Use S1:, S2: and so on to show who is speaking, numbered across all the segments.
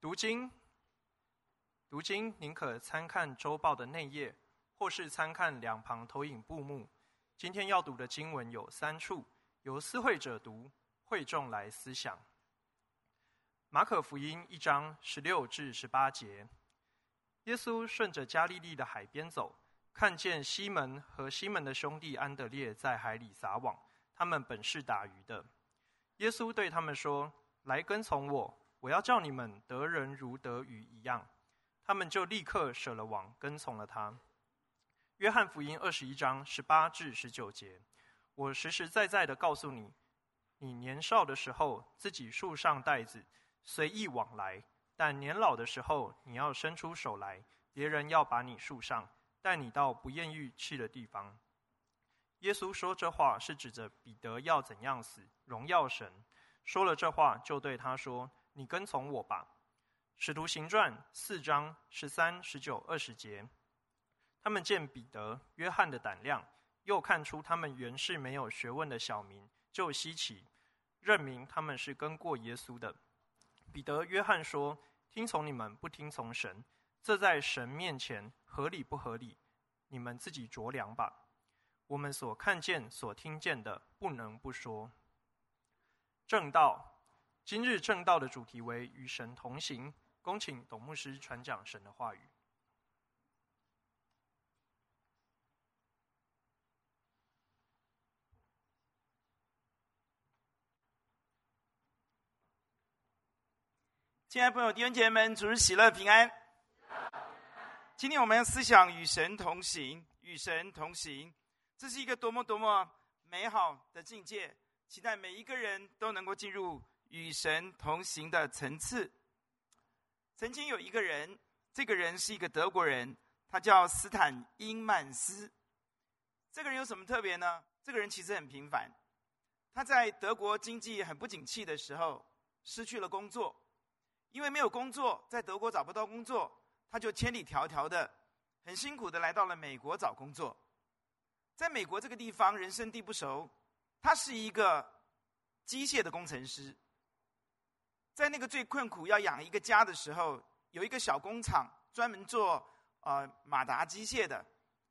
S1: 读经，读经，您可参看周报的内页，或是参看两旁投影布幕。今天要读的经文有三处，由思会者读，会众来思想。马可福音一章十六至十八节，耶稣顺着加利利的海边走，看见西门和西门的兄弟安德烈在海里撒网，他们本是打鱼的。耶稣对他们说：“来跟从我，我要叫你们得人如得鱼一样。”他们就立刻舍了网，跟从了他。约翰福音二十一章十八至十九节，我实实在在的告诉你，你年少的时候自己束上带子，随意往来；但年老的时候，你要伸出手来，别人要把你束上，带你到不愿意去的地方。耶稣说这话是指着彼得要怎样死，荣耀神。说了这话，就对他说：“你跟从我吧。”使徒行传四章十三、十九、二十节。他们见彼得、约翰的胆量，又看出他们原是没有学问的小民，就稀奇，认明他们是跟过耶稣的。彼得、约翰说：“听从你们，不听从神，这在神面前合理不合理？你们自己酌量吧。我们所看见、所听见的，不能不说。”正道，今日证道的主题为与神同行。恭请董牧师传讲神的话语。
S2: 亲爱的朋友、弟兄姐妹们，主日喜乐平安。今天我们要思想与神同行，与神同行，这是一个多么多么美好的境界！期待每一个人都能够进入与神同行的层次。曾经有一个人，这个人是一个德国人，他叫斯坦因曼斯。这个人有什么特别呢？这个人其实很平凡，他在德国经济很不景气的时候失去了工作。因为没有工作，在德国找不到工作，他就千里迢迢的、很辛苦的来到了美国找工作。在美国这个地方，人生地不熟，他是一个机械的工程师。在那个最困苦要养一个家的时候，有一个小工厂专门做呃马达机械的，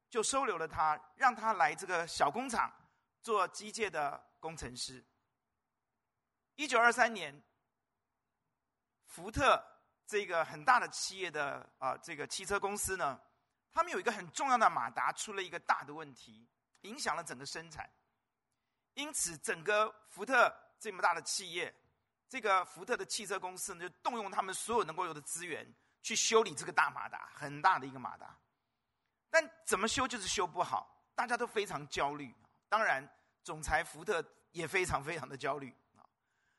S2: 就收留了他，让他来这个小工厂做机械的工程师。一九二三年。福特这个很大的企业的啊、这个汽车公司呢，他们有一个很重要的马达出了一个大的问题，影响了整个生产。因此，整个福特这么大的企业，这个福特的汽车公司呢，就动用他们所有能够有的资源去修理这个大马达，很大的一个马达。但怎么修就是修不好，大家都非常焦虑。当然，总裁福特也非常非常的焦虑啊。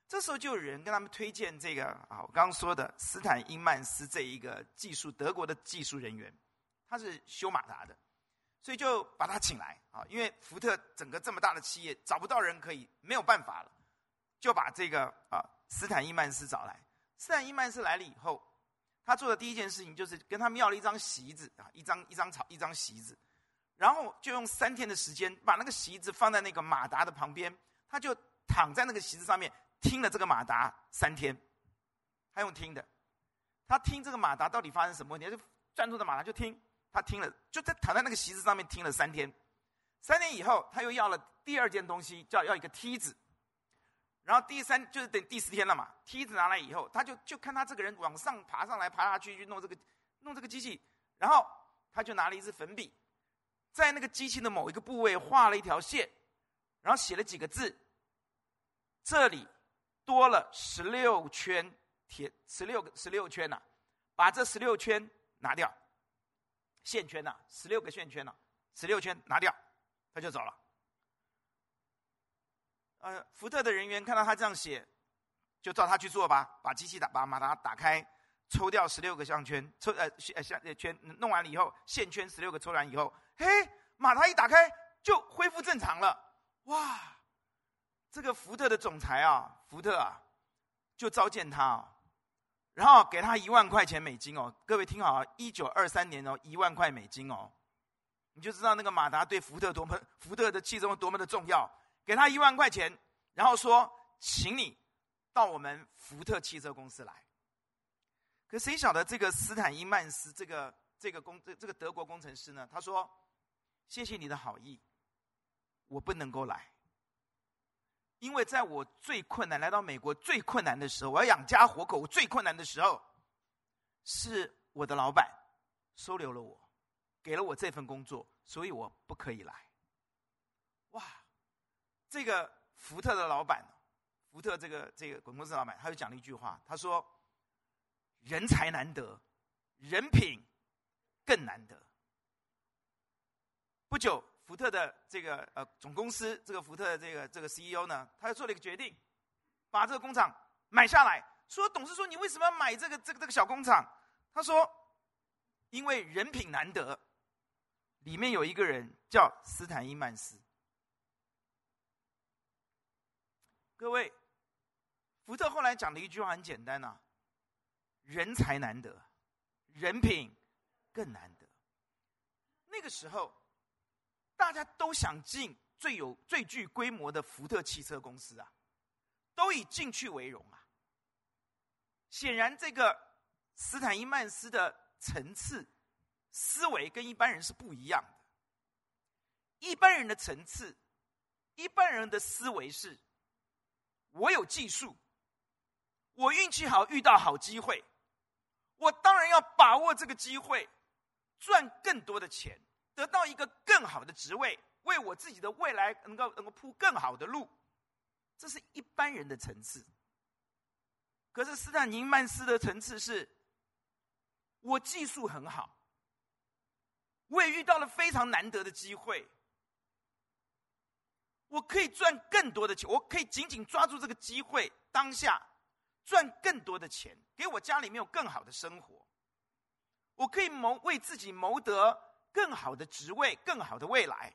S2: 这时候就有人跟他们推荐这个啊，我刚刚说的斯坦因曼斯这一个技术德国的技术人员，他是修马达的，所以就把他请来啊。因为福特整个这么大的企业找不到人可以，没有办法了，就把这个啊斯坦伊曼斯找来。斯坦伊曼斯来了以后，他做的第一件事情就是跟他们要了一张席子啊，一张一张草一张席子，然后就用三天的时间把那个席子放在那个马达的旁边，他就躺在那个席子上面。听了这个马达三天，他用听的，他听这个马达到底发生什么问题？他就专注的马达就听，他听了，就在躺在那个席子上面听了三天。三天以后，他又要了第二件东西，叫要一个梯子。然后第三就是等第四天了嘛，梯子拿来以后，他就就看他这个人往上爬上来，爬下去去弄这个弄这个机器，然后他就拿了一支粉笔，在那个机器的某一个部位画了一条线，然后写了几个字，这里。多了十六圈铁，十六个十六圈呐、把这十六圈拿掉，线圈呐、啊，十六个线圈呐、啊，十六圈拿掉，他就走了。呃，福特的人员看到他这样写，就照他去做吧，把机器打，把马达打开，抽掉十六个项圈，抽呃呃项圈弄完了以后，线圈十六个抽完以后，嘿，马达一打开就恢复正常了，哇！这个福特的总裁啊，福特啊，就召见他啊，然后给他一万块钱美金哦。各位听好啊，一九二三年哦，一万块美金哦，你就知道那个马达对福特多么，福特的汽车多么的重要。给他一万块钱，然后说，请你到我们福特汽车公司来。可谁晓得这个斯坦因曼斯这个这个工这这个德国工程师呢？他说：“谢谢你的好意，我不能够来，因为在我最困难来到美国最困难的时候，我要养家活口，我最困难的时候，是我的老板收留了我，给了我这份工作，所以我不可以来。”这个福特的老板。福特这个这个公司老板，他就讲了一句话，他说：“人才难得，人品更难得。”不久，福特的这个呃总公司，这个福特的这个这个 CEO 呢，他就做了一个决定，把这个工厂买下来。说董事说：“你为什么要买这个这个这个小工厂？”他说：“因为人品难得，里面有一个人叫斯坦因曼斯。”各位。福特后来讲的一句话很简单呐、啊：“人才难得，人品更难得。”那个时候，大家都想进最有最具规模的福特汽车公司啊，都以进去为荣啊。显然，这个斯坦因曼斯的层次思维跟一般人是不一样的。一般人的层次，一般人的思维是：我有技术。我运气好，遇到好机会，我当然要把握这个机会，赚更多的钱，得到一个更好的职位，为我自己的未来能够能够铺更好的路。这是一般人的层次。可是斯坦尼曼斯的层次是，我技术很好，我也遇到了非常难得的机会，我可以赚更多的钱，我可以紧紧抓住这个机会，当下。赚更多的钱，给我家里面有更好的生活，我可以谋为自己谋得更好的职位、更好的未来。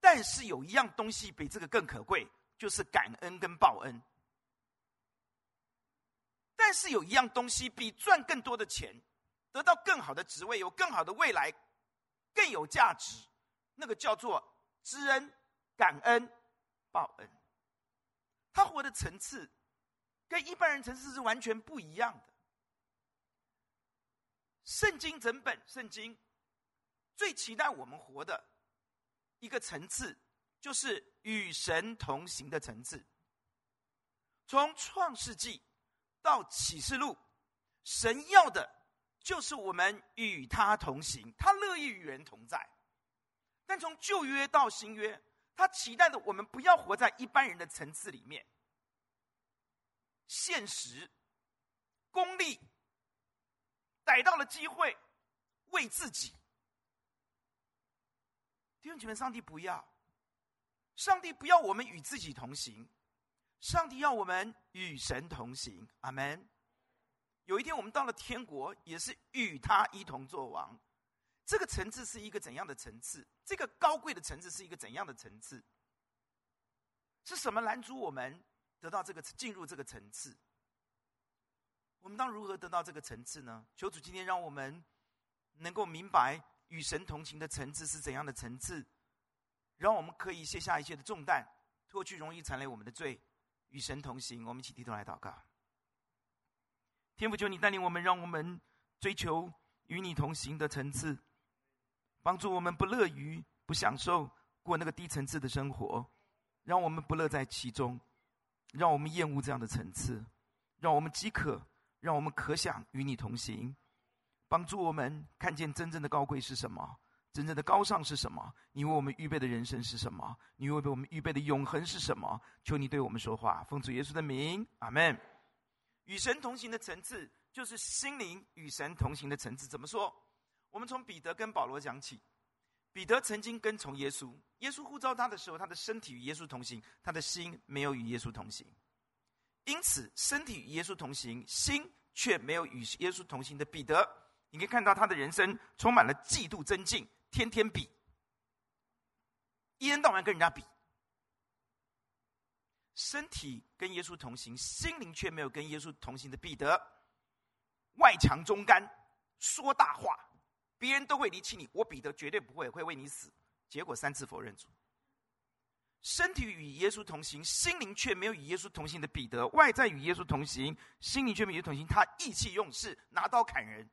S2: 但是有一样东西比这个更可贵，就是感恩跟报恩。但是有一样东西比赚更多的钱、得到更好的职位、有更好的未来更有价值，那个叫做知恩、感恩、报恩。他活的层次。跟一般人层次是完全不一样的。圣经整本圣经最期待我们活的一个层次，就是与神同行的层次。从创世纪到启示录，神要的就是我们与他同行，他乐意与人同在。但从旧约到新约，他期待的我们不要活在一般人的层次里面。现实、功利，逮到了机会，为自己。弟兄姐妹，上帝不要，上帝不要我们与自己同行，上帝要我们与神同行。阿门。有一天我们到了天国，也是与他一同作王。这个层次是一个怎样的层次？这个高贵的层次是一个怎样的层次？是什么拦阻我们？得到这个进入这个层次，我们当如何得到这个层次呢？求主今天让我们能够明白与神同行的层次是怎样的层次，让我们可以卸下一切的重担，脱去容易缠累我们的罪，与神同行。我们一起低头来祷告。天父，求你带领我们，让我们追求与你同行的层次，帮助我们不乐于不享受过那个低层次的生活，让我们不乐在其中。让我们厌恶这样的层次，让我们饥渴，让我们可想与你同行，帮助我们看见真正的高贵是什么，真正的高尚是什么，你为我们预备的人生是什么，你为我们预备的永恒是什么？求你对我们说话，奉主耶稣的名，阿门。与神同行的层次，就是心灵与神同行的层次。怎么说？我们从彼得跟保罗讲起。彼得曾经跟从耶稣，耶稣呼召他的时候，他的身体与耶稣同行，他的心没有与耶稣同行。因此，身体与耶稣同行，心却没有与耶稣同行的彼得，你可以看到他的人生充满了嫉妒、争竞，天天比，一天到晚跟人家比。身体跟耶稣同行，心灵却没有跟耶稣同行的彼得，外强中干，说大话。别人都会离弃你，我彼得绝对不会，会为你死。结果三次否认主。身体与耶稣同行，心灵却没有与耶稣同行的彼得，外在与耶稣同行，心灵却没有同行，他意气用事，拿刀砍人。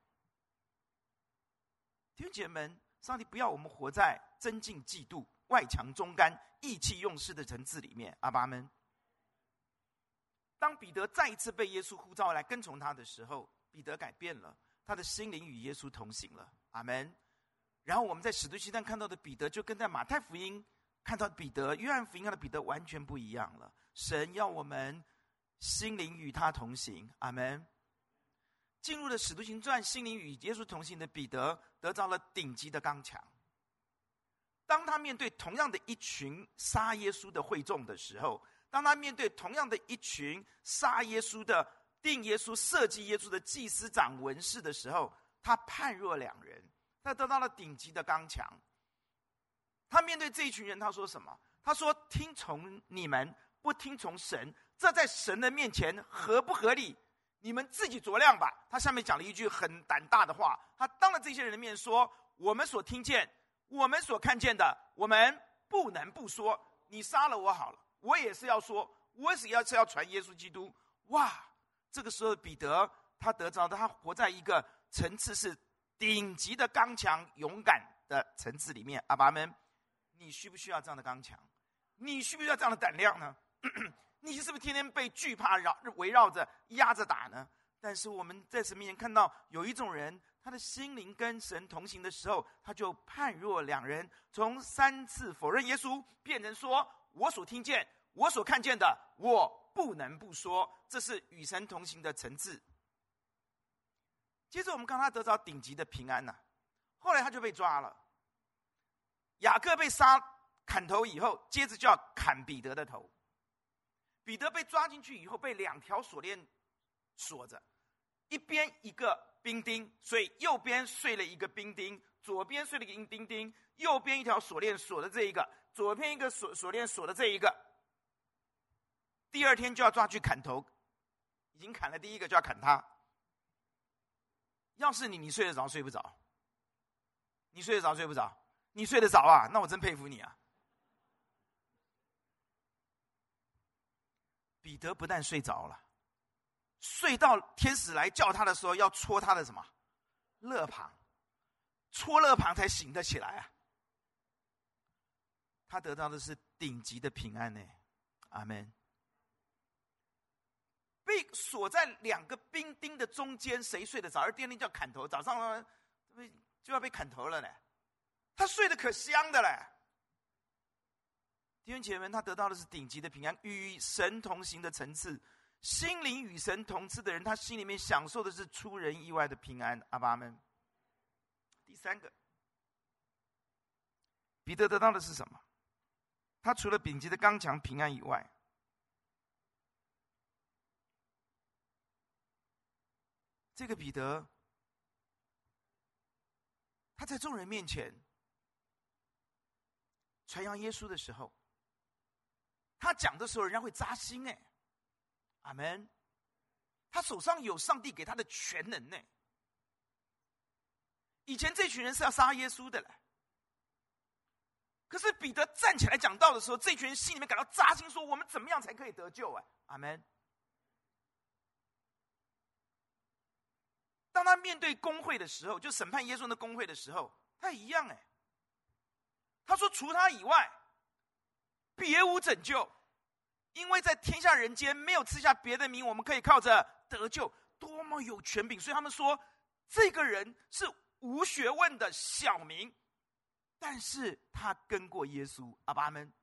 S2: 弟兄姐妹们，上帝不要我们活在增进嫉妒、外强中干、意气用事的层次里面。阿爸们，当彼得再一次被耶稣呼召来跟从他的时候，彼得改变了，他的心灵与耶稣同行了。阿门。然后我们在使徒行传看到的彼得，就跟在马太福音看到彼得、约翰福音看到的彼得完全不一样了。神要我们心灵与他同行。阿门。进入了使徒行传，心灵与耶稣同行的彼得得到了顶级的刚强。当他面对同样的一群杀耶稣的会众的时候，当他面对同样的一群杀耶稣的、定耶稣、设计耶稣的祭司长、文士的时候，他判若两人。他得到了顶级的刚强。他面对这一群人，他说什么？他说：“听从你们，不听从神，这在神的面前合不合理？你们自己酌量吧。”他下面讲了一句很胆大的话。他当着这些人的面说：“我们所听见、我们所看见的，我们不能不说。你杀了我好了，我也是要说，我也是要是要传耶稣基督。”哇！这个时候，彼得他得着的，他活在一个层次是。顶级的刚强、勇敢的层次里面，阿爸们，你需不需要这样的刚强？你需不需要这样的胆量呢？你是不是天天被惧怕绕围绕着、压着打呢？但是我们在神面前看到有一种人，他的心灵跟神同行的时候，他就判若两人，从三次否认耶稣，变成说：“我所听见、我所看见的，我不能不说。”这是与神同行的层次。接着我们看他得着顶级的平安呐、后来他就被抓了。雅各被杀砍头以后，接着就要砍彼得的头。彼得被抓进去以后，被两条锁链锁着，一边一个兵丁，所以右边睡了一个兵丁，左边睡了一个兵丁，右边一条锁链锁的这一个，左边一个锁锁链锁的这一个。第二天就要抓去砍头，已经砍了第一个，就要砍他。要是你，你睡得着睡不着？你睡得着睡不着？你睡得着啊？那我真佩服你啊！彼得不但睡着了，睡到天使来叫他的时候，要戳他的什么？肋旁，戳肋旁才醒得起来啊！他得到的是顶级的平安呢，阿门。被锁在两个兵丁的中间，谁睡得着？而第二天就要砍头，早上呢，就要被砍头了呢。他睡得可香的嘞。弟兄姐妹们，他得到的是顶级的平安，与神同行的层次，心灵与神同次的人，他心里面享受的是出人意外的平安。阿爸们，第三个，彼得得到的是什么？他除了顶级的刚强平安以外。这个彼得，他在众人面前传扬耶稣的时候，他讲的时候，人家会扎心哎，阿门。他手上有上帝给他的全能呢。以前这群人是要杀耶稣的嘞，可是彼得站起来讲道的时候，这群人心里面感到扎心，说：“我们怎么样才可以得救啊？”阿门。当他面对公会的时候，就审判耶稣的公会的时候，他一样哎。他说：“除他以外，别无拯救，因为在天下人间没有赐下别的名，我们可以靠着得救。多么有权柄！所以他们说，这个人是无学问的小民，但是他跟过耶稣。阿爸们，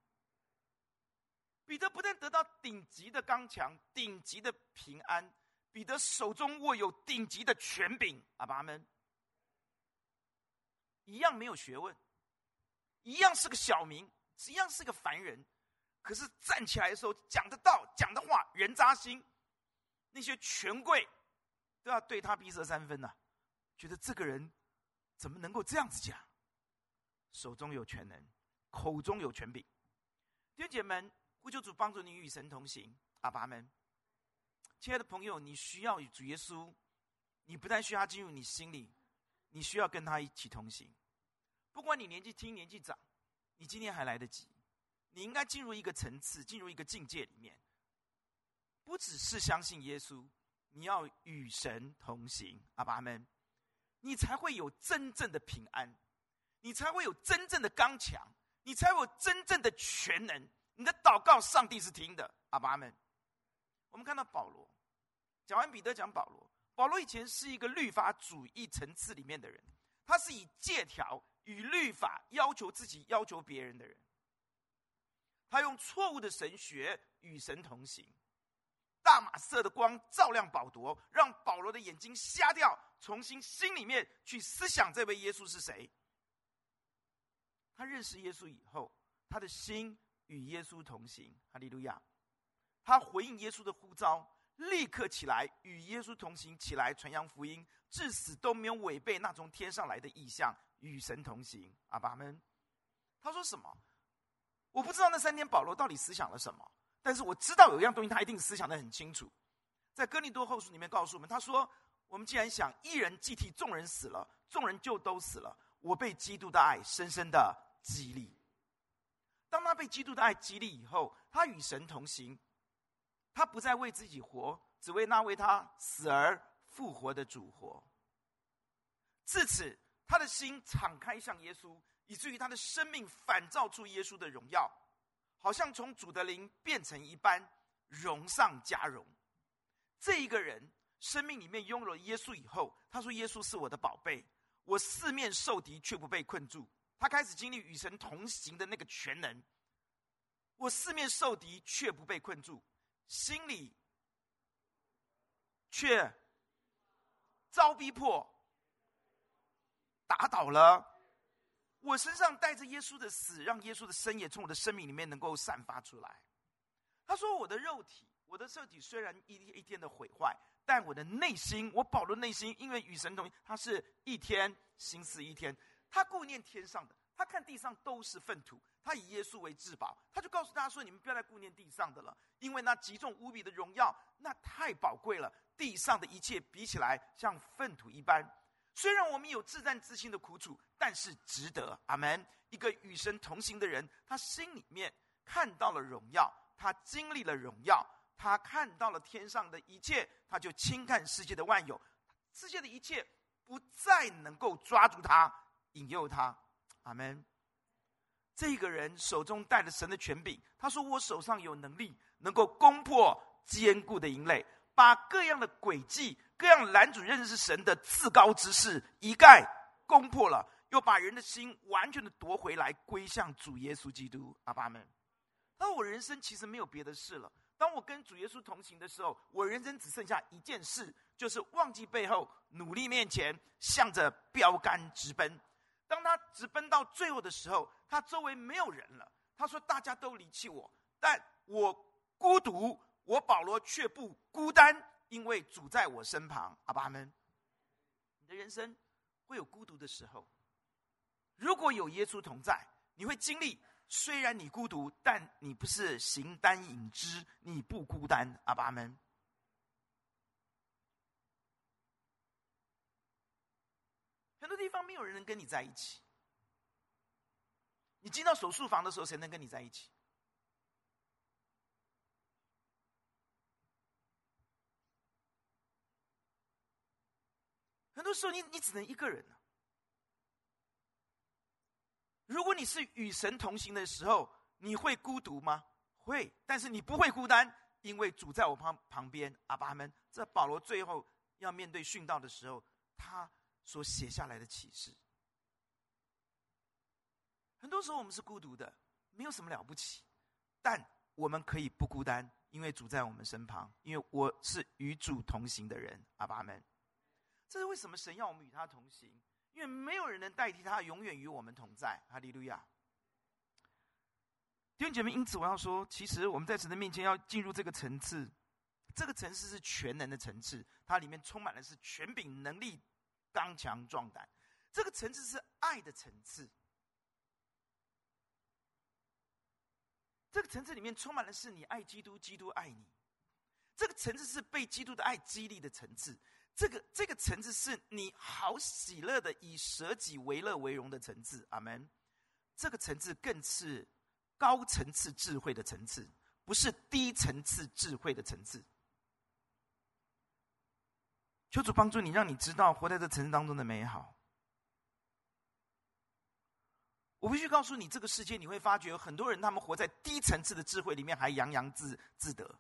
S2: 彼得不但得到顶级的刚强，顶级的平安。”彼得手中握有顶级的权柄，阿爸们，一样没有学问，一样是个小民，一样是个凡人，可是站起来的时候讲的道、讲的话，人扎心，那些权贵都要对他鼻舌三分呐、觉得这个人怎么能够这样子讲？手中有权能，口中有权柄，弟兄姐妹们，呼求主帮助你与神同行，阿爸们。亲爱的朋友，你需要主耶稣，你不但需要他进入你心里，你需要跟他一起同行。不管你年纪轻年纪长，你今天还来得及。你应该进入一个层次，进入一个境界里面，不只是相信耶稣，你要与神同行，阿爸阿们，你才会有真正的平安，你才会有真正的刚强，你才有真正的全能。你的祷告，上帝是听的，阿爸阿们。我们看到保罗，讲完彼得，讲保罗。保罗以前是一个律法主义层次里面的人，他是以借条与律法要求自己、要求别人的人。他用错误的神学与神同行，大马色的光照亮保罗，让保罗的眼睛瞎掉，重新心里面去思想这位耶稣是谁。他认识耶稣以后，他的心与耶稣同行，哈利路亚。他回应耶稣的呼召，立刻起来与耶稣同行，起来传扬福音，至死都没有违背那从天上来的意象，与神同行。阿爸们，他说什么？我不知道那三天保罗到底思想了什么，但是我知道有一样东西他一定思想得很清楚。在哥林多后书里面告诉我们，他说：“我们既然想一人既替众人死了，众人就都死了。我被基督的爱深深的激励。当他被基督的爱激励以后，他与神同行，他不再为自己活，只为那为他死而复活的主活。自此，他的心敞开向耶稣。”以至于他的生命反照出耶稣的荣耀，好像从主的灵变成一般，荣上加荣。这一个人生命里面拥有了耶稣以后，他说：“耶稣是我的宝贝，我四面受敌却不被困住。”他开始经历与神同行的那个全能。我四面受敌却不被困住，心里却遭逼迫，打倒了。我身上带着耶稣的死，让耶稣的生也从我的生命里面能够散发出来。他说：“我的肉体，我的肉体虽然一天一天的毁坏，但我的内心，我保罗内心，因为与神同，他是一天心思一天。他顾念天上的，他看地上都是粪土，他以耶稣为至宝。他就告诉大家说：你们不要再顾念地上的了，因为那极重无比的荣耀，那太宝贵了。地上的一切比起来，像粪土一般。”虽然我们有自战自心的苦楚，但是值得。阿门。一个与神同行的人，他心里面看到了荣耀，他经历了荣耀，他看到了天上的一切，他就轻看世界的万有，世界的一切不再能够抓住他、引诱他。阿门。这个人手中带着神的权柄，他说：“我手上有能力，能够攻破坚固的营垒，把各样的诡计。”各样拦阻认识神的自高之事一概攻破了，又把人的心完全的夺回来，归向主耶稣基督。阿爸们，他说：“我人生其实没有别的事了。当我跟主耶稣同行的时候，我人生只剩下一件事，就是忘记背后，努力面前，向着标杆直奔。当他直奔到最后的时候，他周围没有人了。他说：大家都离弃我，但我孤独，我保罗却不孤单。”因为主在我身旁，阿爸们，你的人生会有孤独的时候。如果有耶稣同在，你会经历，虽然你孤独，但你不是形单影只，你不孤单，阿爸们。方没有人能跟你在一起。你进到手术房的时候，谁能跟你在一起？很多时候你，你只能一个人。如果你是与神同行的时候，你会孤独吗？会，但是你不会孤单，因为主在我旁旁边。阿爸们，这保罗最后要面对殉道的时候，他所写下来的启示。很多时候我们是孤独的，没有什么了不起，但我们可以不孤单，因为主在我们身旁，因为我是与主同行的人。阿爸们。这是为什么神要我们与他同行？因为没有人能代替他，永远与我们同在。哈利路亚！弟兄姐妹，因此我要说，其实我们在神的面前要进入这个层次，这个层次是全能的层次，它里面充满的是权柄、能力、刚强、壮胆。这个层次是爱的层次，这个层次里面充满的是你爱基督，基督爱你。这个层次是被基督的爱激励的层次。这个这个层次是你好喜乐的以舍己为乐为荣的层次，阿门。这个层次更是高层次智慧的层次，不是低层次智慧的层次。求主帮助你，让你知道活在这城市当中的美好。我必须告诉你，这个世界你会发觉有很多人，他们活在低层次的智慧里面，还洋洋自自得。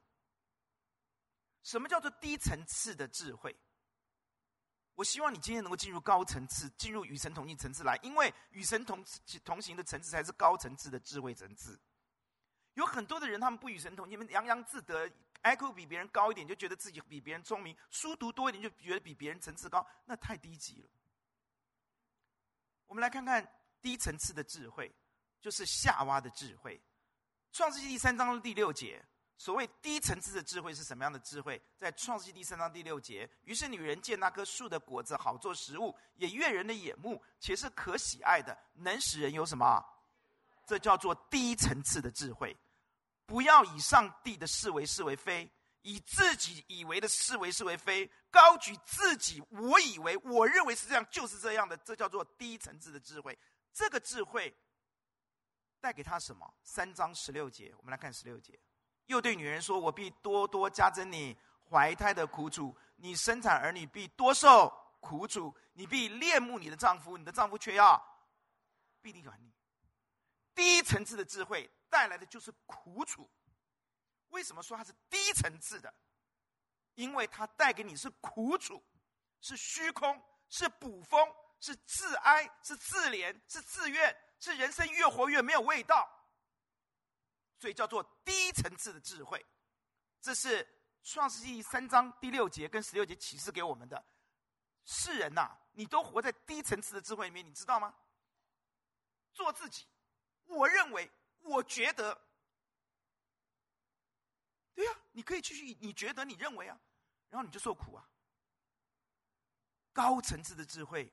S2: 什么叫做低层次的智慧？我希望你今天能够进入高层次，进入与神同行层次来，因为与神同同行的层次才是高层次的智慧层次。有很多的人，他们不与神同行，你们洋洋自得，IQ 比别人高一点，就觉得自己比别人聪明；书读多一点，就觉得比别人层次高，那太低级了。我们来看看低层次的智慧，就是夏娃的智慧。创世纪第三章第六节。所谓低层次的智慧是什么样的智慧？在创世纪第三章第六节，于是女人见那棵树的果子好做食物，也悦人的眼目，且是可喜爱的，能使人有什么？这叫做低层次的智慧。不要以上帝的是为是为非，以自己以为的是为是为非，高举自己，我以为我认为是这样，就是这样的，这叫做低层次的智慧。这个智慧带给他什么？三章十六节，我们来看十六节。又对女人说：“我必多多加增你怀胎的苦楚，你生产儿女必多受苦楚，你必恋慕你的丈夫，你的丈夫却要必定远离。”低层次的智慧带来的就是苦楚。为什么说它是低层次的？因为它带给你是苦楚，是虚空，是捕风，是自哀，是自怜，是自怨，是人生越活越没有味道。所以叫做低层次的智慧，这是创世纪三章第六节跟十六节启示给我们的。世人呐、你都活在低层次的智慧里面，你知道吗？做自己，我认为，我觉得，对呀、你可以继续，你觉得，你认为啊，然后你就受苦啊。高层次的智慧，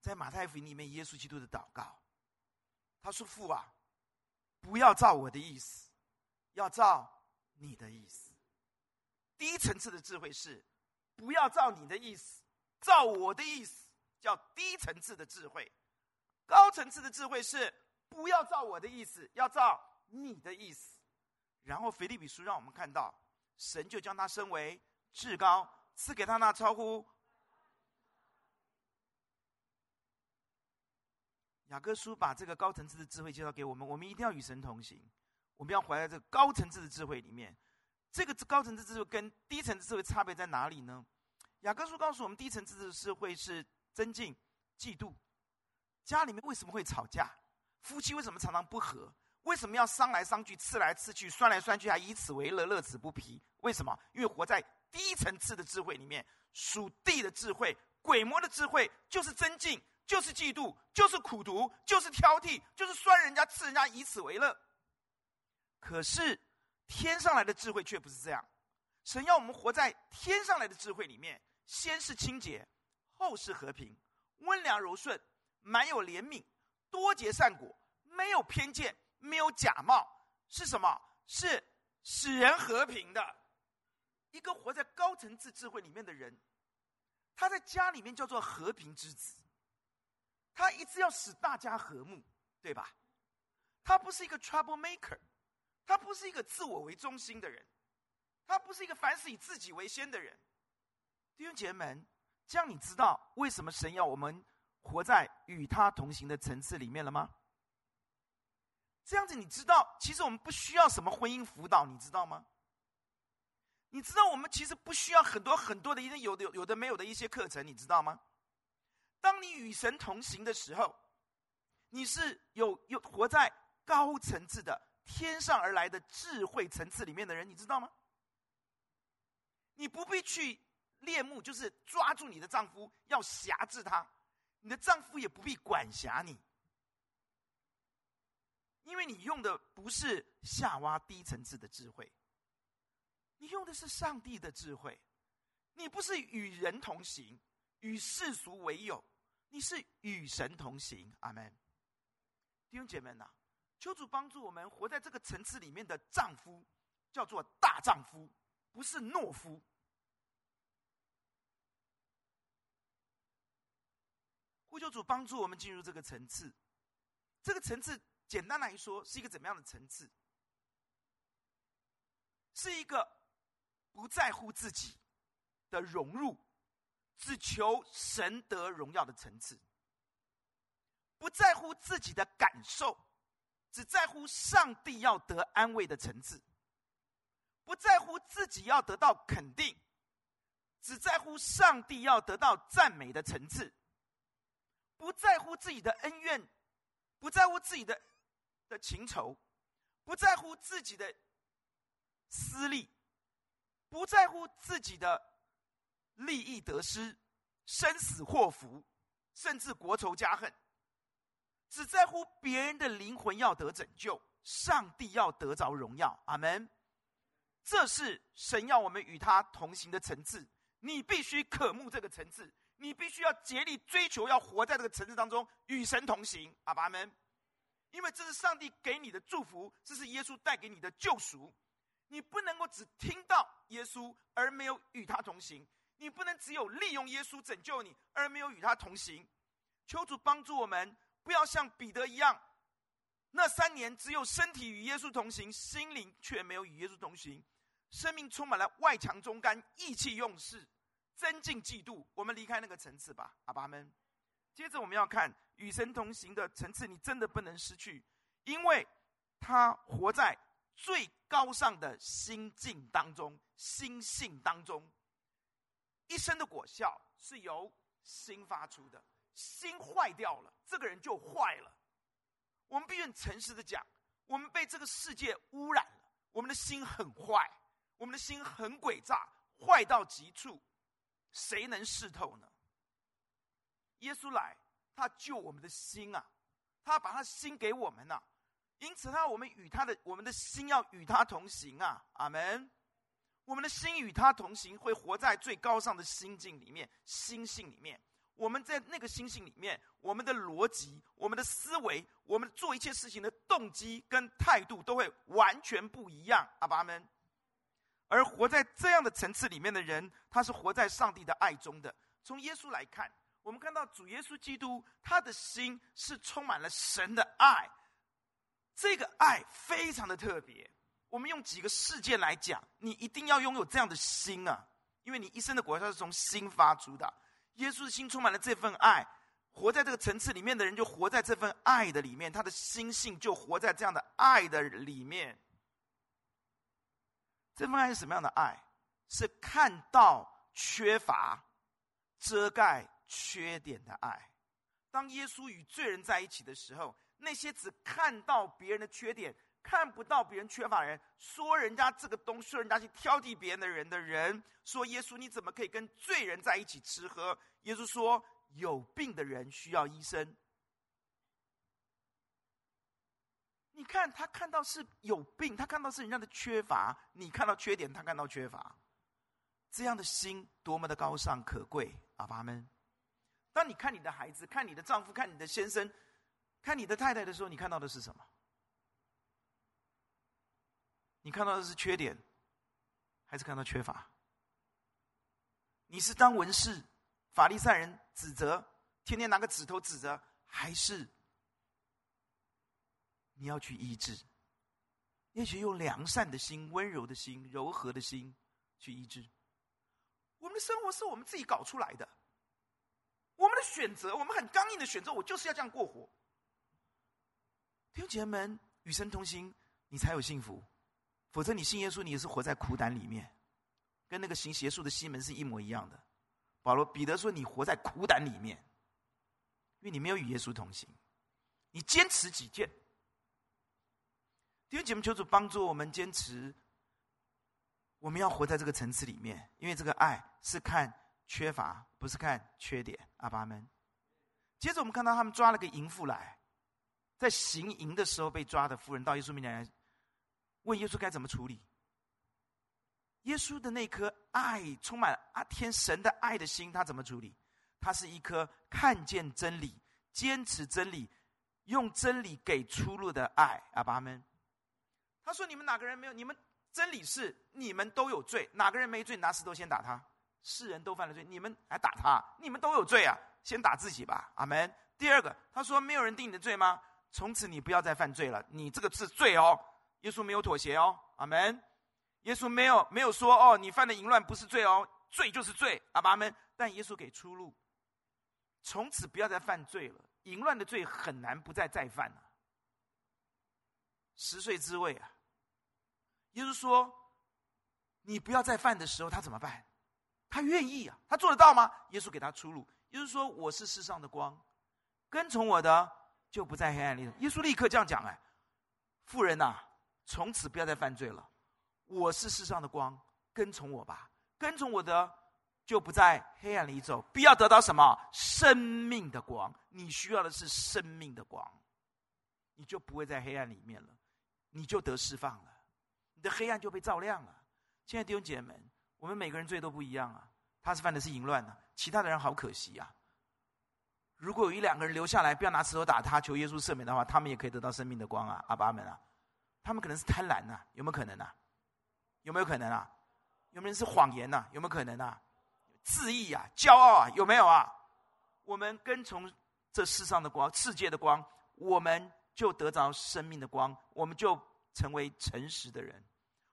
S2: 在马太福音里面，耶稣基督的祷告，他说：“父啊。”不要照我的意思，要照你的意思。低层次的智慧是，不要照你的意思，照我的意思，叫低层次的智慧。高层次的智慧是，不要照我的意思，要照你的意思。然后腓立比书让我们看到，神就将他升为至高，赐给他那超乎。雅各书把这个高层次的智慧介绍给我们，我们一定要与神同行，我们要活在这个高层次的智慧里面。这个高层次智慧跟低层次智慧差别在哪里呢？雅各书告诉我们，低层次的智慧是增进、嫉妒。家里面为什么会吵架？夫妻为什么常常不和？为什么要伤来伤去、刺来刺去、酸来酸去，还以此为乐、乐此不疲？为什么？因为活在低层次的智慧里面，属地的智慧、鬼魔的智慧就是争竞。就是嫉妒，就是苦毒，就是挑剔，就是酸人家、刺人家，以此为乐。可是天上来的智慧却不是这样。神要我们活在天上来的智慧里面，先是清洁，后是和平，温良柔顺，满有怜悯，多结善果，没有偏见，没有假冒，是什么？是使人和平的。一个活在高层次智慧里面的人，他在家里面叫做和平之子。他一直要使大家和睦，对吧？他不是一个 trouble maker，他不是一个自我为中心的人，他不是一个凡事以自己为先的人。弟兄姐妹们，这样你知道为什么神要我们活在与他同行的层次里面了吗？这样子你知道，其实我们不需要什么婚姻辅导，你知道吗？你知道我们其实不需要很多很多的一些有的有的没有的一些课程，你知道吗？当你与神同行的时候，你是有有活在高层次的天上而来的智慧层次里面的人，你知道吗？你不必去恋慕，就是抓住你的丈夫要挟制他，你的丈夫也不必管辖你，因为你用的不是夏娃低层次的智慧，你用的是上帝的智慧，你不是与人同行。与世俗为友，你是与神同行。阿门。弟兄姐妹呐，求主帮助我们活在这个层次里面的丈夫，叫做大丈夫，不是懦夫。呼求主帮助我们进入这个层次。这个层次简单来说，是一个怎么样的层次？是一个不在乎自己的融入，只求神得荣耀的层次；不在乎自己的感受，只在乎上帝要得安慰的层次；不在乎自己要得到肯定，只在乎上帝要得到赞美的层次；不在乎自己的恩怨，不在乎自己的。的情仇，不在乎自己的私利，不在乎自己的利益得失、生死祸福，甚至国仇家恨，只在乎别人的灵魂要得拯救，上帝要得着荣耀。阿门。这是神要我们与他同行的层次，你必须渴慕这个层次，你必须要竭力追求，要活在这个层次当中，与神同行。阿爸们。因为这是上帝给你的祝福，这是耶稣带给你的救赎。你不能够只听到耶稣而没有与他同行，你不能只有利用耶稣拯救你而没有与他同行。求主帮助我们，不要像彼得一样，那三年只有身体与耶稣同行，心灵却没有与耶稣同行，生命充满了外强中干、意气用事、增进嫉妒。我们离开那个层次吧，阿爸们。接着我们要看与神同行的层次，你真的不能失去，因为他活在最高尚的心境当中、心性当中。一生的果效是由心发出的，心坏掉了，这个人就坏了。我们必须诚实的讲，我们被这个世界污染了，我们的心很坏，我们的心很诡诈，坏到极处，谁能试透呢？耶稣来，他救我们的心啊，他把他心给我们呐、因此他我们与他的我们的心要与他同行啊，阿门。我们的心与他同行，会活在最高尚的心境里面、心性里面。我们在那个心性里面，我们的逻辑、我们的思维、我们做一切事情的动机跟态度都会完全不一样，阿们。而活在这样的层次里面的人，他是活在上帝的爱中的。从耶稣来看。我们看到主耶稣基督，他的心是充满了神的爱，这个爱非常的特别。我们用几个事件来讲，你一定要拥有这样的心啊，因为你一生的果效是从心发出的。耶稣的心充满了这份爱，活在这个层次里面的人就活在这份爱的里面，他的心性就活在这样的爱的里面。这份爱是什么样的爱？是看到缺乏，遮盖。缺点的爱，当耶稣与罪人在一起的时候，那些只看到别人的缺点，看不到别人缺乏的人，说人家这个东，说人家去挑剔别人的人的人，说耶稣你怎么可以跟罪人在一起吃喝？耶稣说，有病的人需要医生。你看他看到是有病，他看到是人家的缺乏，你看到缺点，他看到缺乏，这样的心多么的高尚可贵，阿爸们。当你看你的孩子、看你的丈夫、看你的先生、看你的太太的时候，你看到的是什么？你看到的是缺点，还是看到缺乏？你是当文士、法利赛人指责，天天拿个指头指责，还是你要去医治？也许用良善的心、温柔的心、柔和的心去医治。我们的生活是我们自己搞出来的。我们的选择，我们很刚硬的选择，我就是要这样过活。弟兄姐妹们，与神同行，你才有幸福；否则，你信耶稣，你也是活在苦胆里面，跟那个行邪术的西门是一模一样的。保罗、彼得说：“你活在苦胆里面，因为你没有与耶稣同行，你坚持己见。”弟兄姐妹，求主帮助我们坚持，我们要活在这个层次里面，因为这个爱是看。缺乏不是看缺点，阿爸们。接着我们看到他们抓了个淫妇来，在行淫的时候被抓的妇人到耶稣面前来，问耶稣该怎么处理。耶稣的那颗爱充满阿天神的爱的心，他怎么处理？他是一颗看见真理、坚持真理、用真理给出路的爱，阿爸们。他说：“你们哪个人没有？你们真理是你们都有罪，哪个人没罪？拿石头先打他。”世人都犯了罪，你们还打他？你们都有罪啊！先打自己吧，阿门。第二个，他说：“没有人定你的罪吗？从此你不要再犯罪了。你这个是罪哦，耶稣没有妥协哦，阿门。耶稣没有没有说哦，你犯的淫乱不是罪哦，罪就是罪，阿门。但耶稣给出路，从此不要再犯罪了。淫乱的罪很难不再再犯啊。十岁之位啊，耶稣说，你不要再犯的时候，他怎么办？他愿意啊，他做得到吗？耶稣给他出路。耶稣说：“我是世上的光，跟从我的就不在黑暗里。”耶稣立刻这样讲：“哎，富人呐，从此不要再犯罪了。我是世上的光，跟从我吧。跟从我的就不在黑暗里走，必要得到什么？生命的光。你需要的是生命的光，你就不会在黑暗里面了，你就得释放了，你的黑暗就被照亮了。亲爱的弟兄姐妹们。”我们每个人罪都不一样啊，他是犯的是淫乱啊，其他的人好可惜呀、啊。如果有一两个人留下来，不要拿石头打他，求耶稣赦免的话，他们也可以得到生命的光啊，阿爸们啊。他们可能是贪婪呐、有没有可能啊？有没有可能啊？有没有人是谎言呐、有没有可能啊？自义啊，骄傲啊，有没有啊？我们跟从这世上的光，世界的光，我们就得着生命的光，我们就成为诚实的人。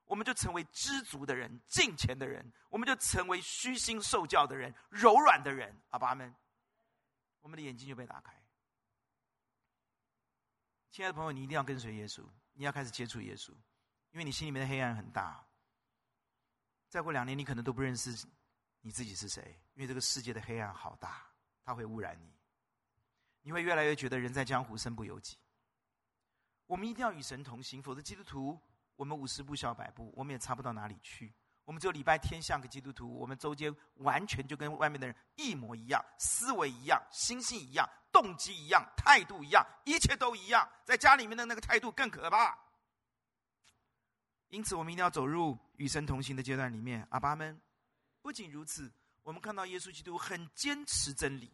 S2: 我们就成为知足的人，敬虔的人；我们就成为虚心受教的人，柔软的人。阿爸们，我们的眼睛就被打开。亲爱的朋友，你一定要跟随耶稣，你要开始接触耶稣，因为你心里面的黑暗很大。再过两年，你可能都不认识你自己是谁，因为这个世界的黑暗好大，它会污染你。你会越来越觉得人在江湖身不由己。我们一定要与神同行，否则基督徒。我们五十步笑百步，我们也差不到哪里去。我们只有礼拜天像个基督徒，我们周间完全就跟外面的人一模一样，思维一样，心性一样，动机一样，态度一样，一切都一样。在家里面的那个态度更可怕。因此，我们一定要走入与神同行的阶段里面。阿爸们，不仅如此，我们看到耶稣基督很坚持真理。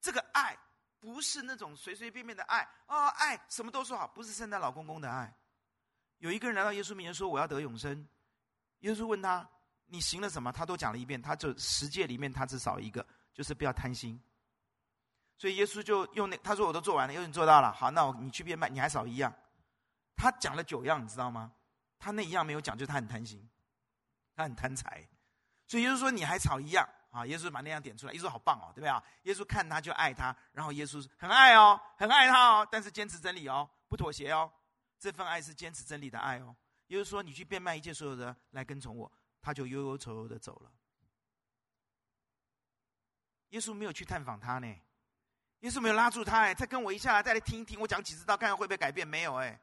S2: 这个爱不是那种随随便便的爱啊、哦，爱什么都说好，不是圣诞老公公的爱。有一个人来到耶稣面前说：“我要得永生。”耶稣问他：“你行了什么？”他都讲了一遍。他就十诫里面他只少一个，就是不要贪心。所以耶稣就用那他说：“我都做完了。”因为你做到了，好，那我你去变卖，你还少一样。他讲了九样，你知道吗？他那一样没有讲，就是他很贪心，他很贪财。所以耶稣说：“你还少一样啊！”耶稣把那样点出来，耶稣好棒哦，对不对啊？耶稣看他就爱他，然后耶稣很爱哦，很爱他哦，但是坚持真理哦，不妥协哦。这份爱是坚持真理的爱哦，也就是说，你去变卖一切所有的来跟从我，他就忧忧愁愁的走了。耶稣没有去探访他呢，耶稣没有拉住他哎，再跟我一下，再来听一听我讲几次道，看看会不会改变？没有哎。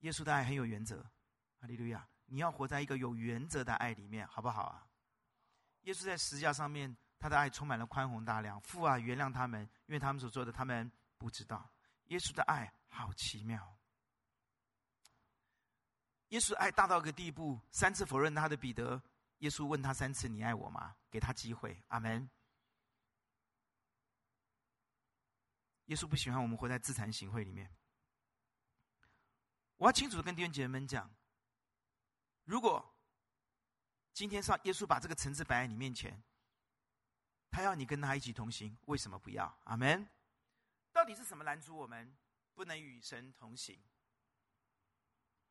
S2: 耶稣的爱很有原则，哈利路亚！你要活在一个有原则的爱里面，好不好啊？耶稣在十字架上面，他的爱充满了宽宏大量，父啊，原谅他们，因为他们所做的，他们不知道。耶稣的爱好奇妙，耶稣爱大到一个地步，三次否认他的彼得，耶稣问他三次：“你爱我吗？”给他机会，阿门。耶稣不喜欢我们活在自惭形秽里面。我要清楚的跟弟兄姐妹们讲，如果今天上耶稣把这个层次摆在你面前，他要你跟他一起同行，为什么不要？阿门。到底是什么拦阻我们不能与神同行？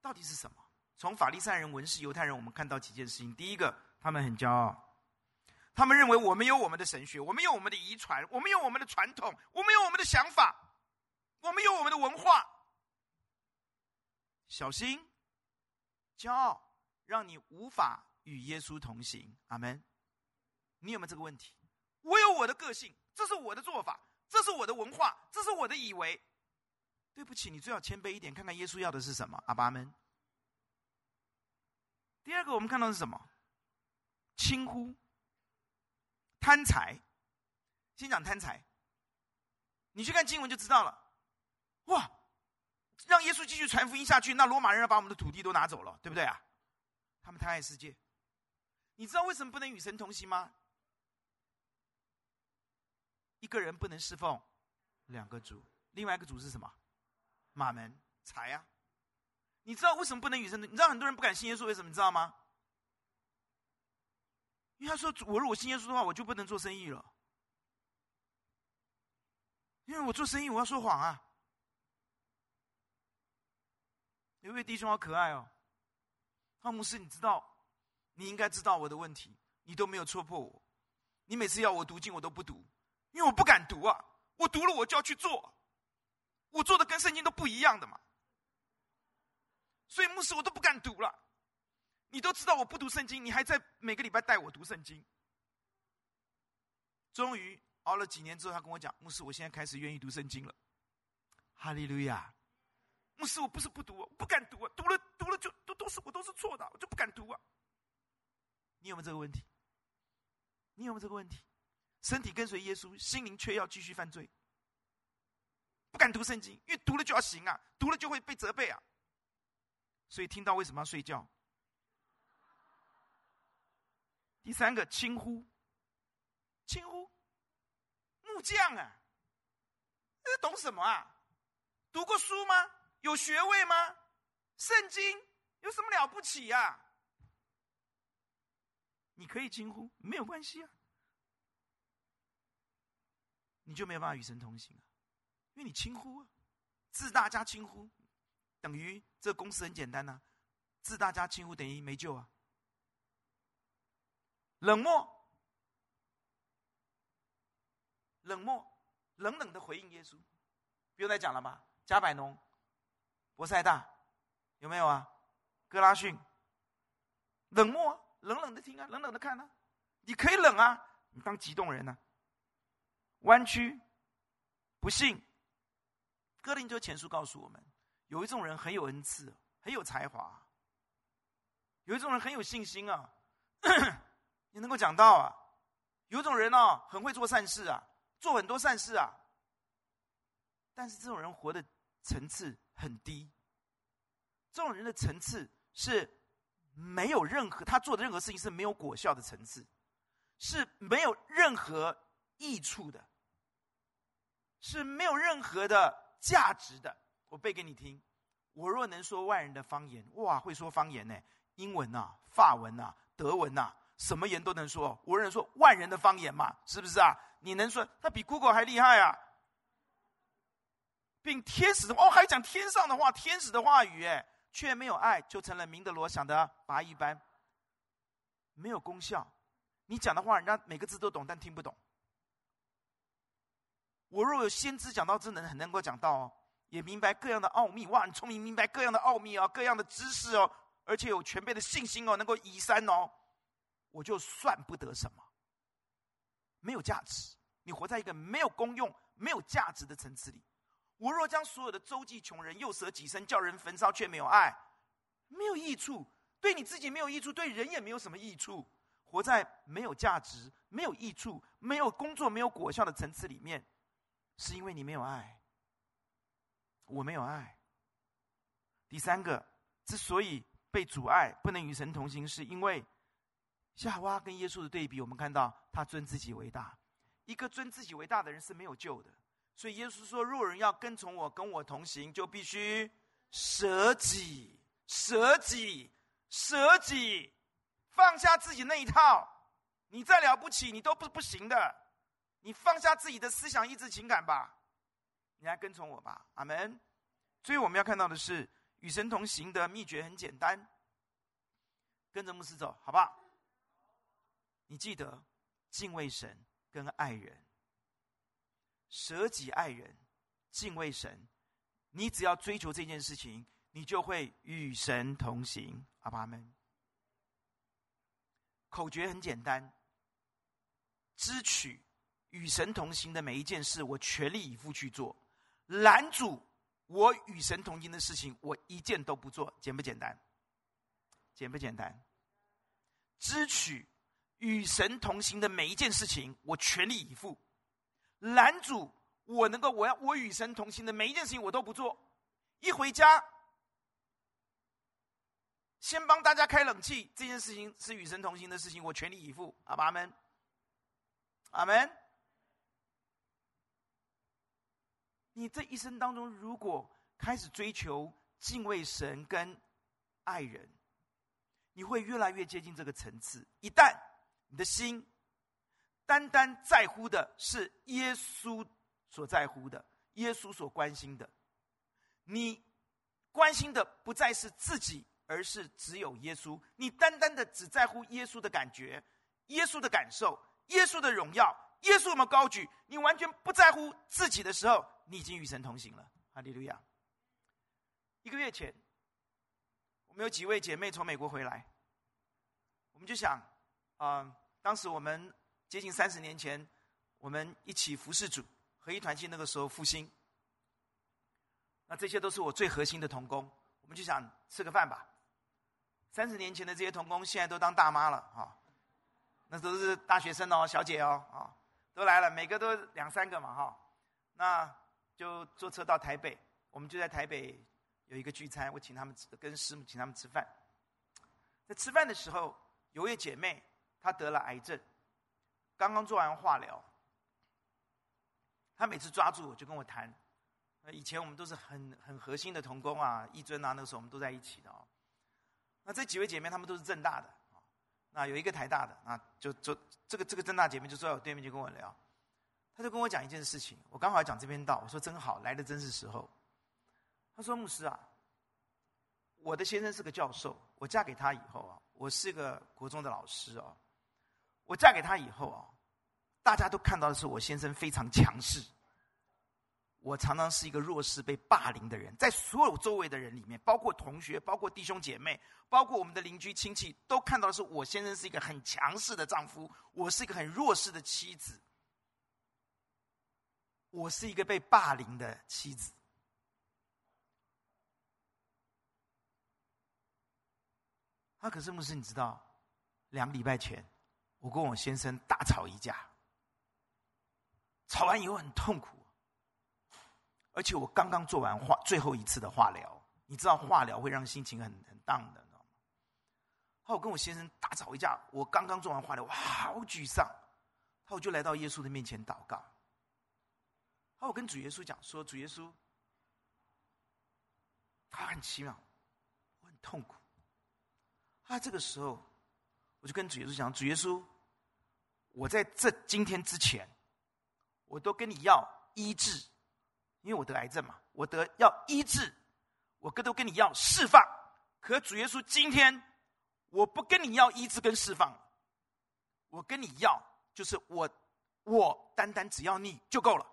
S2: 到底是什么？从法利赛人、文士、犹太人，我们看到几件事情。第一个，他们很骄傲，他们认为我们有我们的神学，我们有我们的遗传，我们有我们的传统，我们有我们的想法，我们有我们的文化。小心，骄傲让你无法与耶稣同行。阿门。你有没有这个问题？我有我的个性，这是我的做法。这是我的文化，这是我的以为。对不起，你最好谦卑一点，看看耶稣要的是什么。阿爸们。第二个，我们看到是什么？轻忽、贪财。先讲贪财，你去看经文就知道了。哇，让耶稣继续传福音下去，那罗马人要把我们的土地都拿走了，对不对啊？他们贪爱世界。你知道为什么不能与神同行吗？一个人不能侍奉两个主，另外一个主是什么？马门财啊！你知道为什么不能与神？你知道很多人不敢信耶稣，为什么？你知道吗？因为他说：“我如果信耶稣的话，我就不能做生意了。”因为我做生意，我要说谎啊。有一位弟兄好可爱哦，汤牧师，你知道，你应该知道我的问题，你都没有戳破我。你每次要我读经，我都不读，因为我不敢读啊。我读了，我就要去做，我做的跟圣经都不一样的嘛。所以牧师，我都不敢读了。你都知道我不读圣经，你还在每个礼拜带我读圣经。终于熬了几年之后，他跟我讲：“牧师，我现在开始愿意读圣经了。”哈利路亚！牧师，我不是不读，我不敢读啊，读了读了就都都是我都是错的，我就不敢读啊。你有没有这个问题？你有没有这个问题？身体跟随耶稣，心灵却要继续犯罪，不敢读圣经，因为读了就要行啊，读了就会被责备啊。所以听到为什么要睡觉？第三个轻呼，轻呼，木匠啊，这懂什么啊？读过书吗？有学位吗？圣经有什么了不起呀？你可以轻呼，没有关系啊。你就没有办法与神同行啊，因为你轻呼啊，自大加轻呼，等于这公式很简单呐、自大加轻呼等于没救啊。冷漠，冷漠，冷冷的回应耶稣，不用再讲了吧？加百农、博塞大，有没有啊？哥拉逊，冷漠、冷冷的听啊，冷冷的看啊，你可以冷啊，你当激动人呢、啊？弯曲，不信。哥林多前书告诉我们，有一种人很有恩赐，很有才华；有一种人很有信心啊，你能够讲道啊；有一种人哦，很会做善事啊，做很多善事啊。但是这种人活的层次很低，这种人的层次是没有任何他做的任何事情是没有果效的层次，是没有任何益处的。是没有任何的价值的。我背给你听。我若能说万人的方言，哇，会说方言呢？英文呐、法文呐、德文呐、什么言都能说。我能说万人的方言嘛？是不是啊？你能说，他比 Google 还厉害啊！并天使哦，还讲天上的话，天使的话语，哎，却没有爱，就成了明德罗想的鈸一般，没有功效。你讲的话，人家每个字都懂，但听不懂。我若有先知讲道之能，很能够讲道哦，也明白各样的奥秘。哇，很聪明，明白各样的奥秘哦，各样的知识哦，而且有全备的信心哦，能够移山哦，我就算不得什么，没有价值。你活在一个没有功用、没有价值的层次里。我若将所有的周济穷人，又舍己身，叫人焚烧，却没有爱，没有益处，对你自己没有益处，对人也没有什么益处。活在没有价值、没有益处、没有工作、没有果效的层次里面。是因为你没有爱，我没有爱。第三个，之所以被阻碍，不能与神同行，是因为夏娃跟耶稣的对比，我们看到他尊自己为大。一个尊自己为大的人是没有救的。所以耶稣说：“若人要跟从我，跟我同行，就必须舍己、舍己、舍己，放下自己那一套。你再了不起，你都不不行的。”你放下自己的思想、意志、情感吧，你来跟从我吧，阿门。所以我们要看到的是，与神同行的秘诀很简单，跟着牧师走，好不好？你记得敬畏神跟爱人，舍己爱人，敬畏神。你只要追求这件事情，你就会与神同行，阿门。口诀很简单，支取。与神同行的每一件事，我全力以赴去做；拦阻我与神同行的事情，我一件都不做。简不简单？简不简单？支取与神同行的每一件事情，我全力以赴；拦阻我能够我要我与神同行的每一件事情，我都不做。一回家，先帮大家开冷气，这件事情是与神同行的事情，我全力以赴。阿门，阿门。你这一生当中，如果开始追求敬畏神跟爱人，你会越来越接近这个层次。一旦你的心单单在乎的是耶稣所在乎的，耶稣所关心的。你关心的不再是自己，而是只有耶稣。你单单的只在乎耶稣的感觉、耶稣的感受、耶稣的荣耀、耶稣有没有高举？你完全不在乎自己的时候，你已经与神同行了。哈利路亚！一个月前，我们有几位姐妹从美国回来，我们就想，啊、当时我们接近三十年前，我们一起服侍主，合一团契那个时候复兴。那这些都是我最核心的童工，我们就想吃个饭吧。三十年前的这些童工，现在都当大妈了啊，那都是大学生哦，小姐哦，啊，都来了，每个都两三个嘛哈。那就坐车到台北，我们就在台北有一个聚餐，我请他们吃，跟师母请他们吃饭。在吃饭的时候，有位姐妹她得了癌症，刚刚做完化疗，她每次抓住我就跟我谈。以前我们都是很很核心的同工啊，一尊啊，那个时候我们都在一起的哦。那这几位姐妹她们都是正大的，那有一个台大的啊，就就这个这个正大姐妹就坐在我对面就跟我聊，她就跟我讲一件事情，我刚好要讲这篇道，我说真好，来的真是时候。她说牧师啊，我的先生是个教授，我嫁给他以后啊，我是一个国中的老师哦，我嫁给他以后啊，大家都看到的是我先生非常强势。我常常是一个弱势、被霸凌的人，在所有周围的人里面，包括同学、包括弟兄姐妹、包括我们的邻居亲戚，都看到的是我先生是一个很强势的丈夫，我是一个很弱势的妻子，我是一个被霸凌的妻子。啊可是牧师，你知道，两个礼拜前，我跟我先生大吵一架，吵完以后很痛苦。而且我刚刚做完化最后一次的化疗，你知道化疗会让心情很很 down 的，知道吗？后我跟我先生大吵一架，我刚刚做完化疗，哇，好沮丧。后我就来到耶稣的面前祷告。后我跟主耶稣讲说：“主耶稣，他很奇妙，我很痛苦。”啊，这个时候我就跟主耶稣讲：“主耶稣，我在这今天之前，我都跟你要医治。”因为我得癌症嘛，我得要医治，我哥都跟你要释放。可主耶稣今天，我不跟你要医治跟释放，我跟你要就是我，我单单只要你就够了。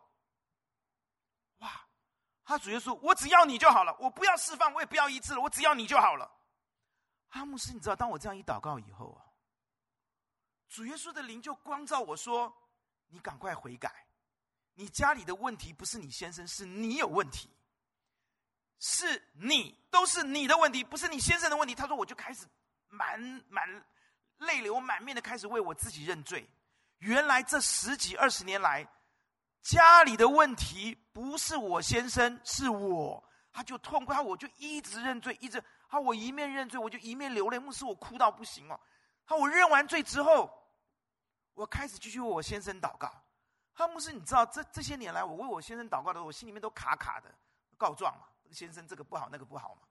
S2: 哇，他主耶稣，我只要你就好了，我不要释放，我也不要医治了，我只要你就好了。阿牧师，你知道，当我这样一祷告以后啊，主耶稣的灵就光照我说：“你赶快悔改。”你家里的问题不是你先生，是你有问题，是你都是你的问题，不是你先生的问题。他说，我就开始满满泪流满面的开始为我自己认罪。原来这十几二十年来，家里的问题不是我先生，是我。他就痛快，我就一直认罪，一直。好，我一面认罪，我就一面流泪。牧师，我哭到不行哦。好，我认完罪之后，我开始继续为我先生祷告。哈姆斯，你知道这这些年来，我为我先生祷告的时候，我心里面都卡卡的，告状嘛，先生这个不好，那个不好嘛，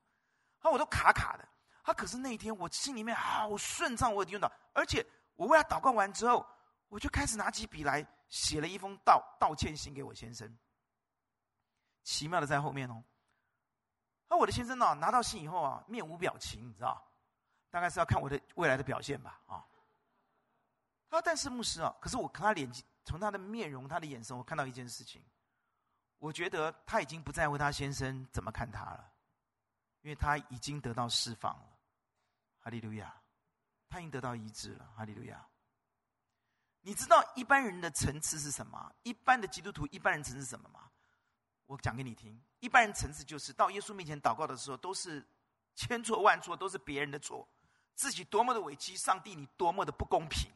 S2: 啊，我都卡卡的。他可是那一天，我心里面好顺畅，我已经用到，而且我为他祷告完之后，我就开始拿起笔来写了一封道道歉信给我先生。奇妙的在后面哦，那我的先生呢，拿到信以后啊，面无表情，你知道，大概是要看我的未来的表现吧，啊。啊，但是牧师啊，可是我看他脸。从他的面容、他的眼神，我看到一件事情，我觉得他已经不在乎他先生怎么看他了，因为他已经得到释放了，哈利路亚，他已经得到医治了，哈利路亚。你知道一般人的层次是什么？一般的基督徒一般人层次是什么吗？我讲给你听，一般人层次就是到耶稣面前祷告的时候，都是千错万错，都是别人的错，自己多么的委屈，上帝你多么的不公平。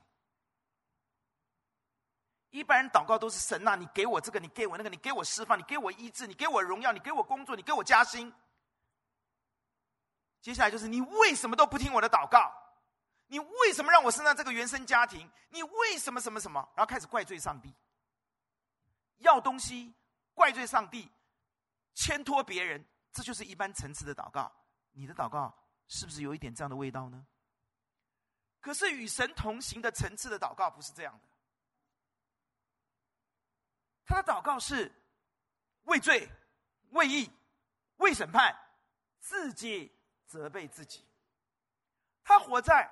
S2: 一般人祷告都是神呐、你给我这个，你给我那个，你给我释放，你给我医治，你给我荣耀，你给我工作，你给我加薪。接下来就是你为什么都不听我的祷告？你为什么让我生在这个原生家庭？你为什么什么什么？然后开始怪罪上帝，要东西怪罪上帝，牵拖别人，这就是一般层次的祷告。你的祷告是不是有一点这样的味道呢？可是与神同行的层次的祷告不是这样的。他的祷告是：为罪、为义、为审判，自己责备自己。他活在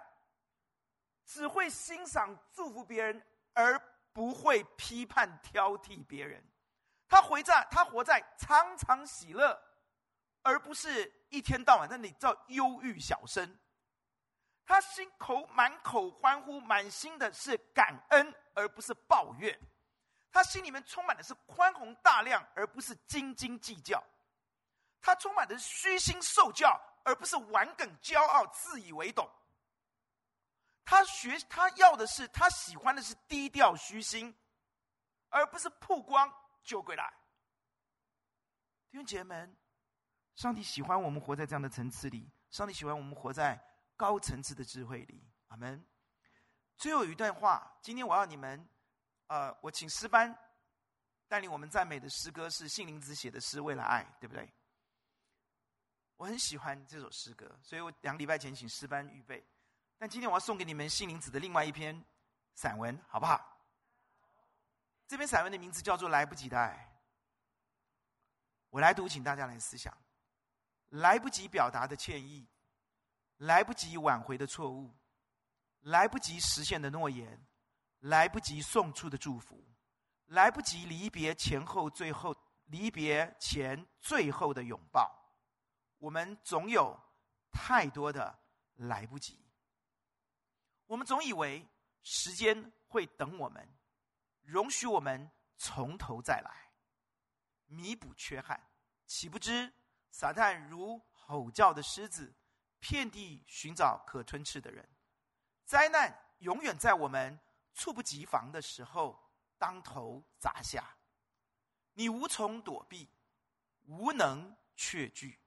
S2: 只会欣赏、祝福别人，而不会批判、挑剔别人。他活在他活在常常喜乐，而不是一天到晚在那里叫忧郁小生。他心口满口欢呼，满心的是感恩，而不是抱怨。他心里面充满的是宽宏大量，而不是斤斤计较。他充满的是虚心受教，而不是顽梗骄傲、自以为懂。他学他要的是，他喜欢的是低调虚心，而不是曝光就归来。弟兄姐妹们，上帝喜欢我们活在这样的层次里，上帝喜欢我们活在。高层次的智慧里，阿门。最后有一段话，今天我要你们，呃，我请诗班带领我们赞美的诗歌是杏林子写的诗《为了爱》，对不对？我很喜欢这首诗歌，所以我两个礼拜前请诗班预备。但今天我要送给你们杏林子的另外一篇散文，好不好？这篇散文的名字叫做《来不及的爱》。我来读，请大家来思想：来不及表达的歉意。来不及挽回的错误，来不及实现的诺言，来不及送出的祝福，来不及离别前后最后离别前最后的拥抱，我们总有太多的来不及。我们总以为时间会等我们，容许我们从头再来，弥补缺憾，岂不知撒旦如吼叫的狮子。遍地寻找可吞吃的人，灾难永远在我们猝不及防的时候当头砸下。你无从躲避，无能却惧，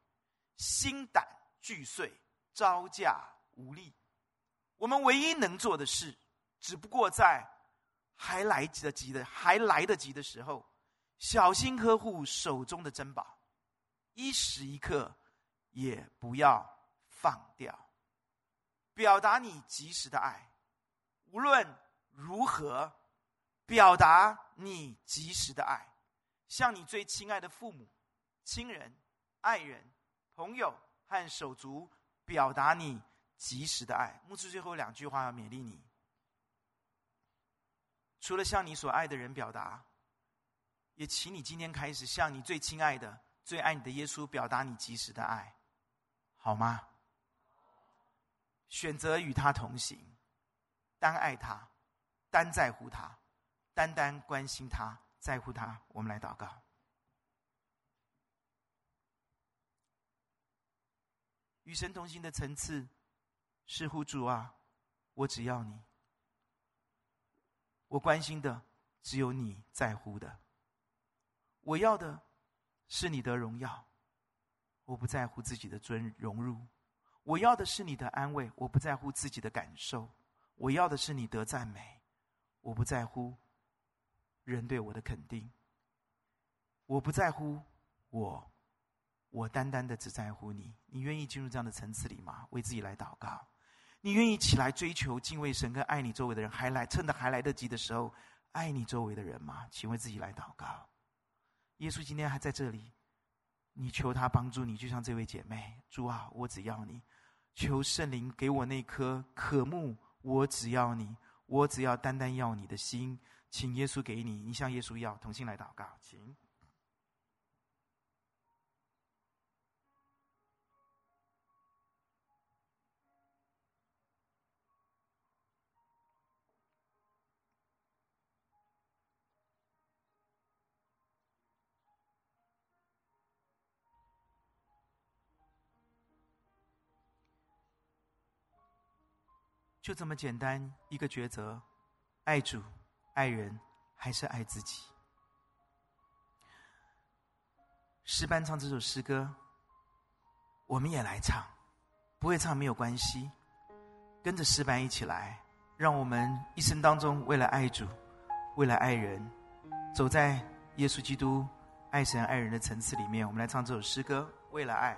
S2: 心胆俱碎，招架无力。我们唯一能做的事，只不过在还来得及的、还来得及的时候，小心呵护手中的珍宝，一时一刻也不要。放掉，表达你及时的爱，无论如何，表达你及时的爱，向你最亲爱的父母、亲人、爱人、朋友和手足表达你及时的爱。牧师最后两句话要勉励你：除了向你所爱的人表达，也请你今天开始向你最亲爱的、最爱你的耶稣表达你及时的爱，好吗？选择与他同行，单爱他，单在乎他，单单关心他，在乎他。我们来祷告。与神同行的层次，似乎主啊，我只要你，我关心的只有你在乎的，我要的是你的荣耀，我不在乎自己的尊荣辱。我要的是你的安慰，我不在乎自己的感受；我要的是你的赞美，我不在乎人对我的肯定；我不在乎我，我单单的只在乎你。你愿意进入这样的层次里吗？为自己来祷告。你愿意起来追求敬畏神跟爱你周围的人，还来趁着还来得及的时候爱你周围的人吗？请为自己来祷告。耶稣今天还在这里，你求他帮助你，就像这位姐妹，主啊，我只要你。求圣灵给我那颗渴慕，我只要你，我只要单单要你的心，请耶稣给你，你向耶稣要，同心来祷告，请。就这么简单一个抉择，爱主、爱人还是爱自己？诗班唱这首诗歌，我们也来唱，不会唱没有关系，跟着诗班一起来，让我们一生当中为了爱主、为了爱人，走在耶稣基督爱神爱人的层次里面。我们来唱这首诗歌，为了爱。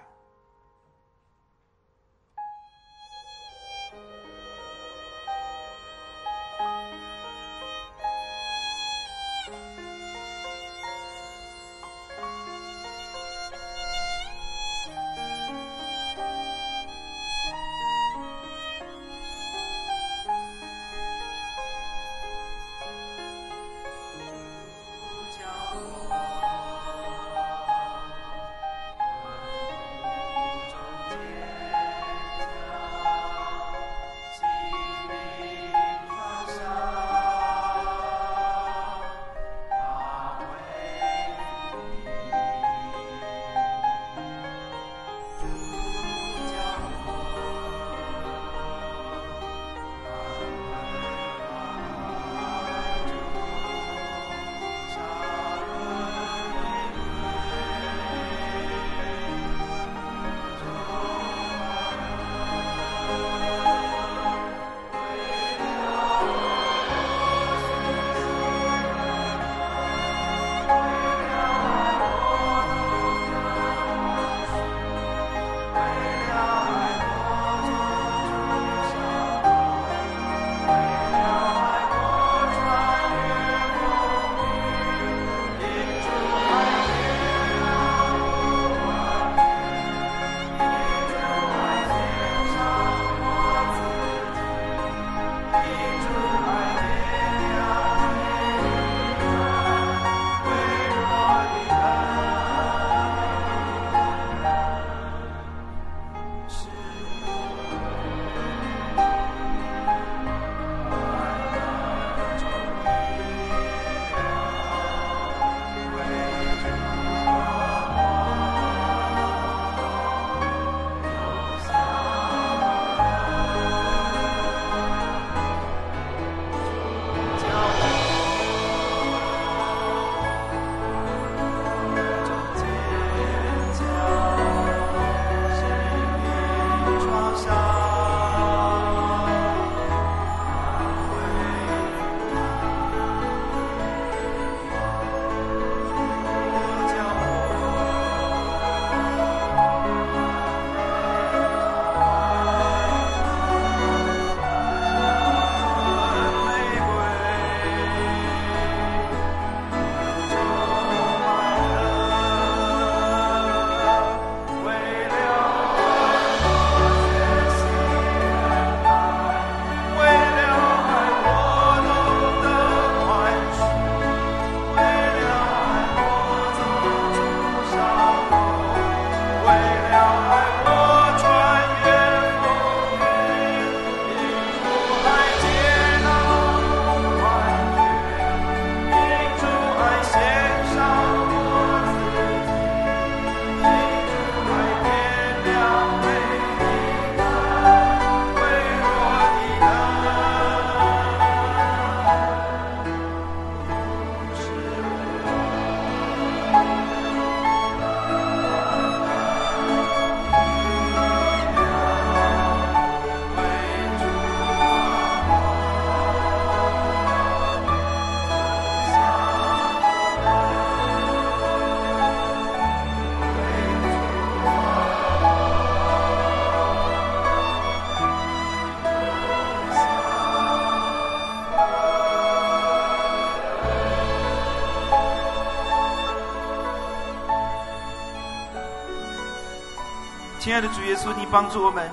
S2: 爱的主耶稣，你帮助我们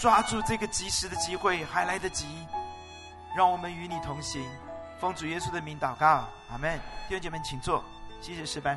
S2: 抓住这个及时的机会，还来得及，让我们与你同行。奉主耶稣的名祷告，阿门。弟兄姐妹，请坐，谢谢诗班。